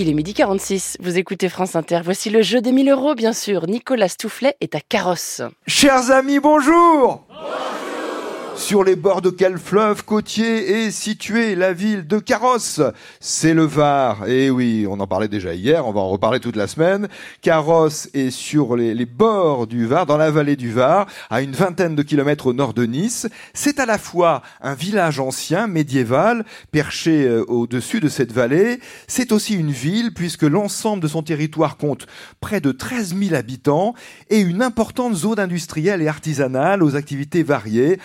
Il est midi 46, vous écoutez France Inter. Voici le jeu des 1000 euros, bien sûr. Nicolas Stoufflet est à carrosse. Chers amis, bonjour sur les bords de quel fleuve côtier est située la ville de Carrosse C'est le Var. Et eh oui, on en parlait déjà hier, on va en reparler toute la semaine. Carrosse est sur les, bords du Var, dans la vallée du Var, à une vingtaine de kilomètres au nord de Nice. C'est à la fois un village ancien, médiéval, perché euh, au-dessus de cette vallée. C'est aussi une ville, puisque l'ensemble de son territoire compte près de 13 000 habitants et une importante zone industrielle et artisanale aux activités variées.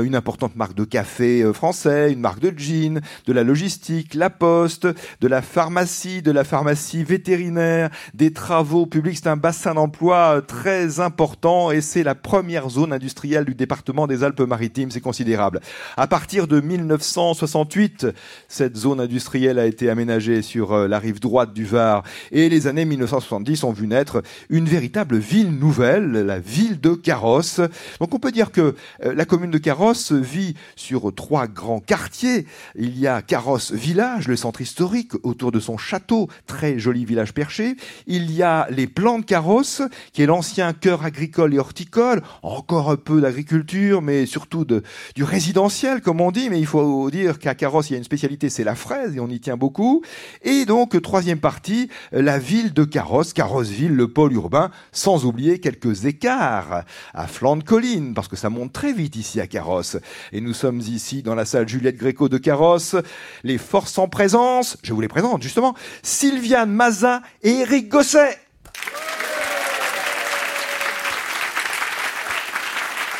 Une importante marque de café euh, français, une marque de jeans, de la logistique, la poste, de la pharmacie, de la pharmacie vétérinaire, des travaux publics. C'est un bassin d'emploi euh, très important et c'est la première zone industrielle du département des Alpes-Maritimes. C'est considérable. À partir de 1968, cette zone industrielle a été aménagée sur euh, la rive droite du Var et les années 1970 ont vu naître une véritable ville nouvelle, la ville de Carrosse. Donc on peut dire que la commune de Carrosse Carrosse vit sur trois grands quartiers. Il y a Carrosse Village, le centre historique, autour de son château, très joli village perché. Il y a les Plans de Carrosse, qui est l'ancien cœur agricole et horticole, encore un peu d'agriculture, mais surtout du résidentiel, comme on dit. Mais il faut dire qu'à Carrosse, il y a une spécialité, c'est la fraise, et on y tient beaucoup. Et donc, troisième partie, la ville de Carrosse, Carrosseville, le pôle urbain, sans oublier quelques écarts à flanc de colline, parce que ça monte très vite ici à Carrosse. Et nous sommes ici dans la salle Juliette Gréco de Carrosse. Les forces en présence, je vous les présente justement, Sylviane Maza et Eric Gosset.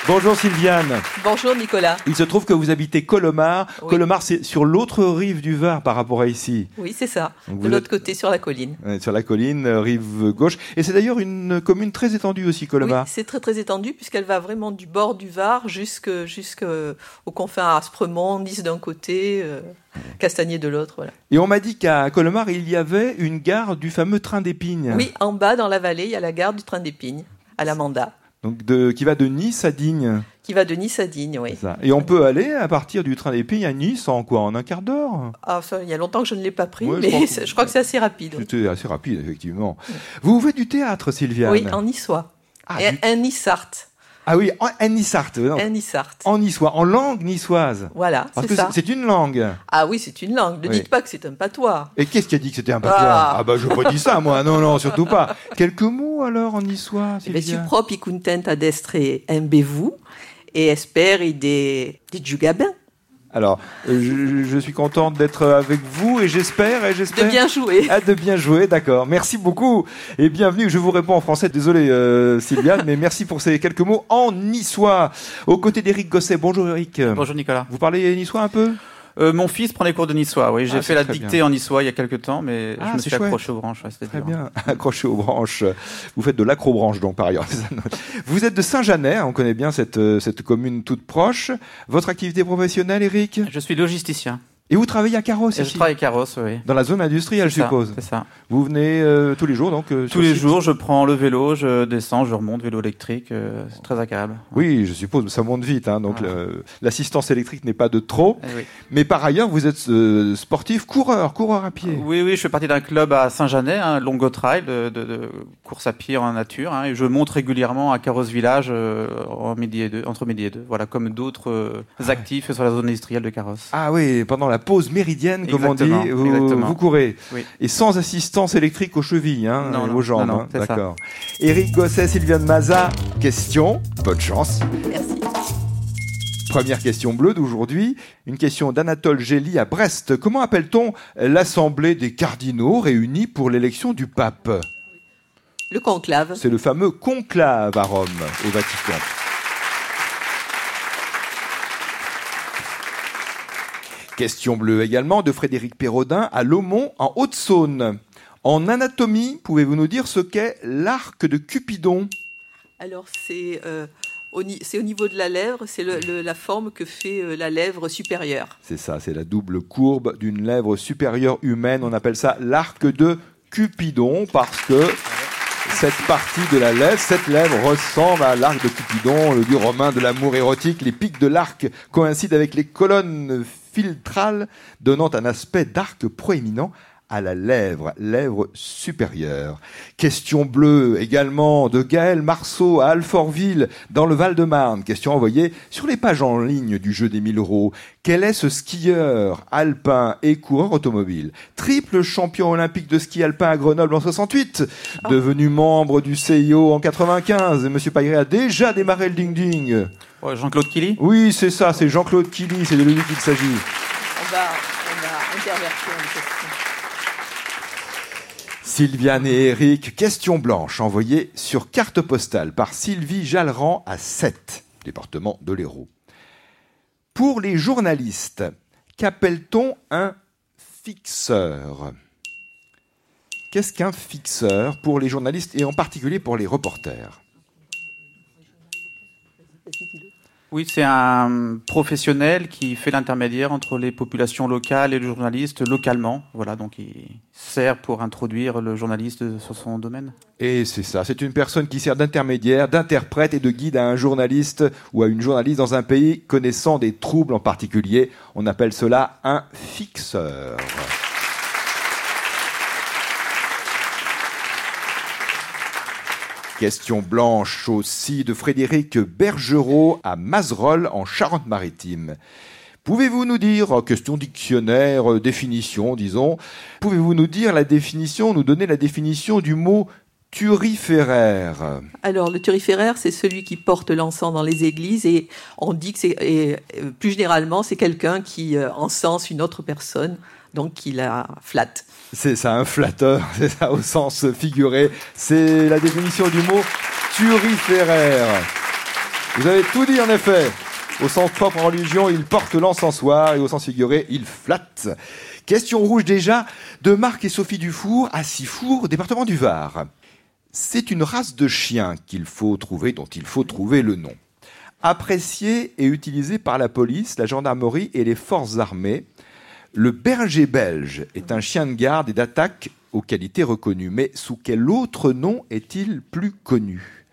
Bonjour Sylviane. Bonjour Nicolas. Il se trouve que vous habitez Colomar. Colomar, c'est sur l'autre rive du Var par rapport à ici. Oui, c'est ça. de l'autre côté, sur la colline. Sur la colline, euh, rive gauche. Et c'est d'ailleurs une commune très étendue aussi, Colomar. Oui, c'est très très étendu puisqu'elle va vraiment du bord du Var jusqu'au jusqu confins à Aspremont, Nice d'un côté. Euh, Castagnier de l'autre, voilà. Et on m'a dit qu'à Colomar, il y avait une gare du fameux train d'Épines. Oui, en bas dans la vallée, il y a la gare du train d'Épines, à la Manda. Donc de, qui va de Nice à Digne. Qui va de Nice à Digne, oui. Et on peut aller à partir du train d'Épines à Nice en quoi? En un quart d'heure? Ah, ça, il y a longtemps que je ne l'ai pas pris, mais je crois que, c'est assez rapide. C'était assez rapide, effectivement. Vous faites du théâtre, Sylviane? Oui, en niçois. Ah, et un Nissart. Ah oui, en, Nissart. En Nissart. En niçois, en langue niçoise. Voilà, c'est ça. C'est une langue. Ah oui, c'est une langue. Ne dites pas que c'est un patois. Et qu'est-ce qui a dit que c'était un patois Ah, ah bah je pas dit ça, moi. Non, non, surtout pas. Quelques mots alors en niçois. Ben, propre, content à destre vous et espère des, des jugabins. Alors, euh, je, suis contente d'être avec vous et j'espère et j'espère de bien jouer. Ah, de bien jouer, d'accord. Merci beaucoup et bienvenue. Je vous réponds en français. Désolé, euh, Sylviane, mais merci pour ces quelques mots en niçois. Aux côtés d'Éric Gosset. Bonjour, Eric. Bonjour, Nicolas. Vous parlez niçois un peu? Euh, mon fils prend les cours de niçois, oui. J'ai ah, fait la dictée en niçois il y a quelques temps, mais je ah, me suis accroché aux branches. très bien, accroché aux branches. Vous faites de l'acrobranche, donc, par ailleurs. Vous êtes de Saint-Janet, on connaît bien cette, euh, cette commune toute proche. Votre activité professionnelle, Eric Je suis logisticien. Et vous travaillez à Carrosse Je travaille à Carrosse, oui. Dans la zone industrielle, je suppose. C'est ça. Vous venez euh, tous les jours, donc euh, Tous les jours, je prends le vélo, je descends, je remonte, vélo électrique. Euh, c'est très agréable. Oui, je suppose, ça monte vite. Hein, donc l'assistance électrique n'est pas de trop. Eh Mais par ailleurs, vous êtes sportif, coureur, coureur à pied. Oui, oui, je fais partie d'un club à Saint-Janet, un hein, Longo Trail, de, de, course à pied en nature. Hein, et je monte régulièrement à Carrosse Village en midi et deux, entre midi et deux. Voilà, comme d'autres ah actifs sur la zone industrielle de Carrosse. Ah oui, pendant la pause méridienne comme on dit, vous, courez. Et sans assistance électrique aux chevilles, hein, aux jambes. Non, hein, D'accord. Éric Gosset, Sylviane Maza, question. Bonne chance. Merci. Première question bleue d'aujourd'hui, une question d'Anatole Gély à Brest. Comment appelle-t-on l'Assemblée des cardinaux réunis pour l'élection du pape? Le conclave. C'est le fameux conclave à Rome, au Vatican. Question bleue également de Frédéric Perrodin à Lomont en Haute-Saône. En anatomie, pouvez-vous nous dire ce qu'est l'arc de Cupidon? Alors c'est euh, au, niveau de la lèvre, c'est la forme que fait euh, la lèvre supérieure. C'est ça, c'est la double courbe d'une lèvre supérieure humaine. On appelle ça l'arc de Cupidon parce que cette partie de la lèvre, cette lèvre ressemble à l'arc de Cupidon, le dieu romain de l'amour érotique. Les pics de l'arc coïncident avec les colonnes filtrale, donnant un aspect d'arc proéminent à la lèvre, lèvre supérieure. Question bleue également de Gaël Marceau à Alfortville dans le Val-de-Marne. Question envoyée sur les pages en ligne du jeu des 1000 euros. Quel est ce skieur alpin et coureur automobile? Triple champion olympique de ski alpin à Grenoble en 68, devenu membre du CIO en 95. Et Monsieur Pagré a déjà démarré le ding-ding. Ouais, Jean-Claude Killy? Oui, c'est ça, c'est Jean-Claude Killy, c'est de lui qu'il s'agit. On va, on va intervertir une question. Sylviane et Eric, question blanche envoyée sur carte postale par Sylvie Jalleran à 7, département de l'Hérault. Pour les journalistes, qu'appelle-t-on un fixeur? Qu'est-ce qu'un fixeur pour les journalistes et en particulier pour les reporters? Oui, c'est un professionnel qui fait l'intermédiaire entre les populations locales et le journaliste localement. Voilà, donc il sert pour introduire le journaliste sur son domaine. Et c'est ça, c'est une personne qui sert d'intermédiaire, d'interprète et de guide à un journaliste ou à une journaliste dans un pays connaissant des troubles en particulier. On appelle cela un fixeur. Question blanche aussi de Frédéric Bergerot à Mazerolle en Charente-Maritime. Pouvez-vous nous dire, euh, question dictionnaire, euh, définition, disons, pouvez-vous nous dire la définition, nous donner la définition du mot turiféraire? Alors, le turiféraire, c'est celui qui porte l'encens dans les églises et on dit que c'est, euh, plus généralement, c'est quelqu'un qui euh, encense une autre personne, donc la flatte. C'est ça, un flatteur, c'est ça au sens figuré. C'est la définition du mot turiféraire. Vous avez tout dit en effet. Au sens propre en religion, il porte l'encensoir et au sens figuré, il flatte. Question rouge déjà de Marc et Sophie Dufour à Sifour, département du Var. C'est une race de chien qu'il faut trouver, dont il faut trouver le nom. Apprécié et utilisé par la police, la gendarmerie et les forces armées, le berger belge est un chien de garde et d'attaque aux qualités reconnues. Mais sous quel autre nom est-il plus connu?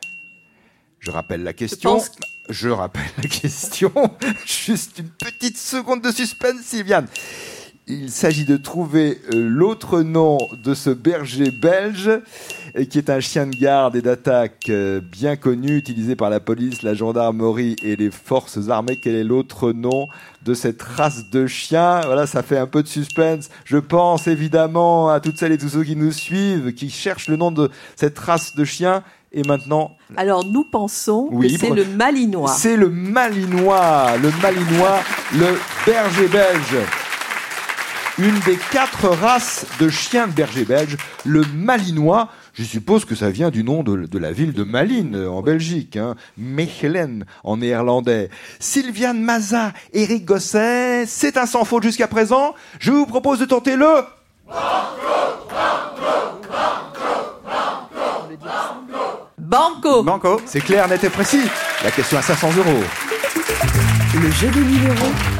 Je rappelle la question. pense Je rappelle la question. Juste une petite seconde de suspense, Sylviane. Il s'agit de trouver euh, l'autre nom de ce berger belge, qui est un chien de garde et d'attaque euh, bien connu, utilisé par la police, la gendarmerie et les forces armées. Quel est l'autre nom de cette race de chien? Voilà, ça fait un peu de suspense. Je pense évidemment à toutes celles et tous ceux qui nous suivent, qui cherchent le nom de cette race de chien. Et maintenant, Alors, nous pensons Oui, que c'est le malinois. c'est le Malinois, le Malinois, le berger belge. Une des quatre races de chiens de berger belge, le Malinois. Je suppose que ça vient du nom de, de la ville de Malines euh, en Belgique, hein. Mechelen en néerlandais. Sylviane Maza, Eric Gosset, c'est un sans faute jusqu'à présent. Je vous propose de tenter le Banco Banco C'est clair, net et précis. La question à 500 euros. Le jeu des 1000 euros.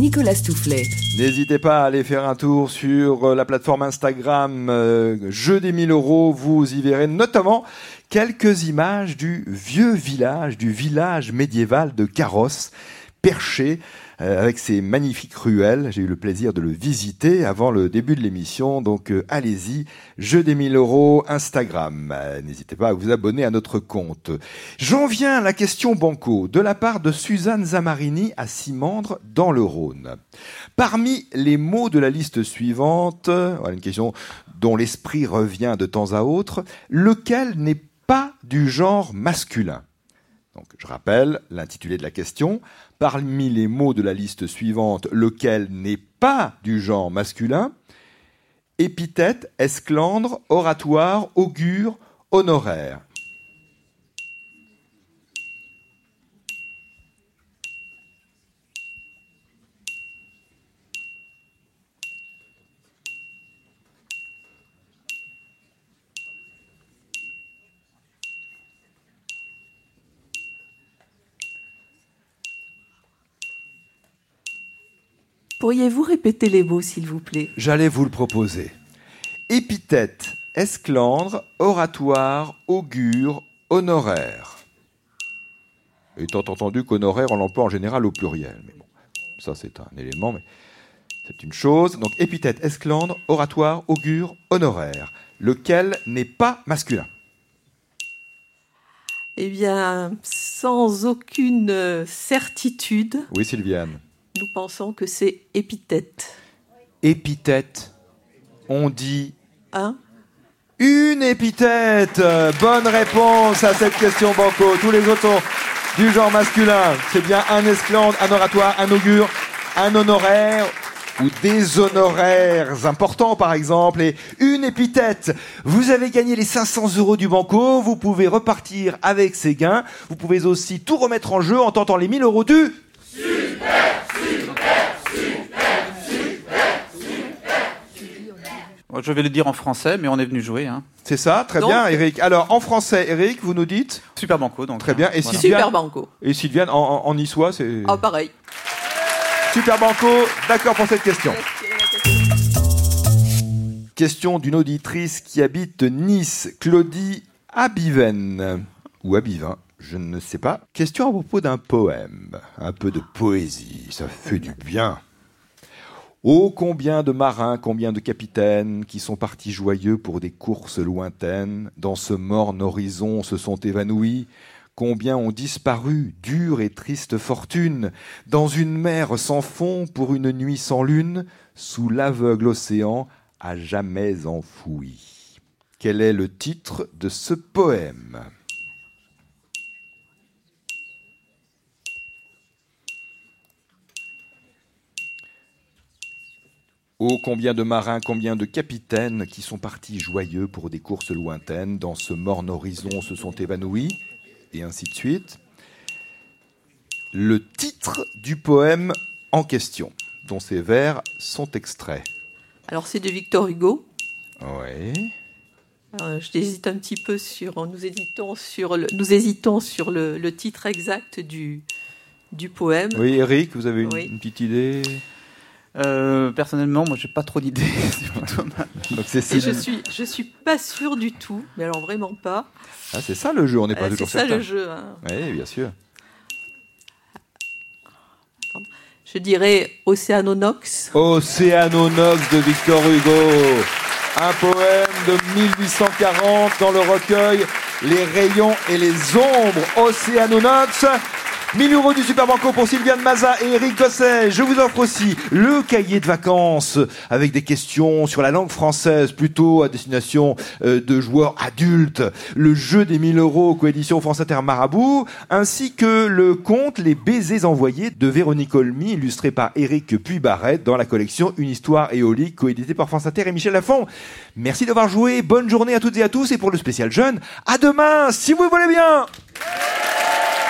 Nicolas Toufflet. N'hésitez pas à aller faire un tour sur euh, la plateforme Instagram euh, Jeu des 1000 euros. Vous y verrez notamment quelques images du vieux village, du village médiéval de Carrosse, perché euh, avec ses magnifiques ruelles. J'ai eu le plaisir de le visiter avant le début de l'émission. Donc euh, allez-y, Jeu des 1000 euros Instagram. Euh, N'hésitez pas à vous abonner à notre compte. J'en viens à la question banco de la part de Suzanne Zamarini à Simandre dans le Rhône. Parmi les mots de la liste suivante, une question dont l'esprit revient de temps à autre, lequel n'est pas du genre masculin? Je rappelle l'intitulé de la question. Parmi les mots de la liste suivante, lequel n'est pas du genre masculin? Épithète, esclandre, oratoire, augure, honoraire. Pourriez-vous répéter les mots, s'il vous plaît? J'allais vous le proposer. Épithète, esclandre, oratoire, augure, honoraire. Étant entendu qu'honoraire, on l'emploie en général au pluriel. Mais bon, ça c'est un élément, mais C'est une chose. Donc épithète, esclandre, oratoire, augure, honoraire. Lequel n'est pas masculin? Eh bien, sans aucune certitude, Oui, Sylviane. Nous pensons que c'est épithète. Épithète. On dit Hein? une épithète. Bonne réponse à cette question, Banco. Tous les autres sont du genre masculin. C'est bien un esclandre, un oratoire, un augure, un honoraire ou des honoraires importants par exemple et une épithète. Vous avez gagné les 500 euros du banco, vous pouvez repartir avec ces gains, vous pouvez aussi tout remettre en jeu en tentant les 1000 euros du... Je vais le dire en français, mais on est venu jouer. Hein. C'est ça, très Donc- bien Eric. Alors en français Eric, vous nous dites Super banco, donc. Très bien. Et Voilà. Sylviane Super banco. Et Sylviane en, en, en niçois, c'est... Ah, pareil. Super Banco, d'accord pour cette question. Question d'une auditrice qui habite Nice, Claudie Abiven. Ou Abivin, je ne sais pas. Question à propos d'un poème. Un peu de poésie, ça fait du bien. Oh, combien de marins, combien de capitaines qui sont partis joyeux pour des courses lointaines, dans ce morne horizon se sont évanouis, combien ont disparu, dure et triste fortune, dans une mer sans fond pour une nuit sans lune, sous l'aveugle océan à jamais enfoui. Quel est le titre de ce poème? Oh, combien de marins, combien de capitaines qui sont partis joyeux pour des courses lointaines, dans ce morne horizon se sont évanouis, et ainsi de suite. Le titre du poème en question, dont ces vers sont extraits. Alors, c'est de Victor Hugo. Oui. Euh, je hésite un petit peu sur. Nous hésitons sur le, nous hésitons sur le, le titre exact du, du poème. Oui, Eric, vous avez une, Oui. une petite idée? Euh, personnellement, moi, j'ai pas trop d'idées. C'est c'est je suis, je suis pas sûre du tout, mais alors vraiment pas. Ah, c'est ça le jeu, on n'est pas Euh, c'est toujours ça certain. le jeu. hein. Oui, bien sûr. Je dirais Océanonox. Océanonox de Victor Hugo. Un poème de 1840 dans le recueil Les rayons et les ombres. Océanonox. 1000 euros du Super Banco pour Sylviane Maza et Eric Gosset. Je vous offre aussi le cahier de vacances avec des questions sur la langue française, plutôt à destination euh, de joueurs adultes. Le jeu des 1000 euros, coédition France Inter Marabout, ainsi que le conte Les baisers envoyés de Véronique Olmy, illustré par Eric Puy-Barrette dans la collection Une histoire éolique, coédité par France Inter et Michel Lafont. Merci d'avoir joué. Bonne journée à toutes et à tous. Et pour le spécial jeune, à demain, si vous le voulez bien.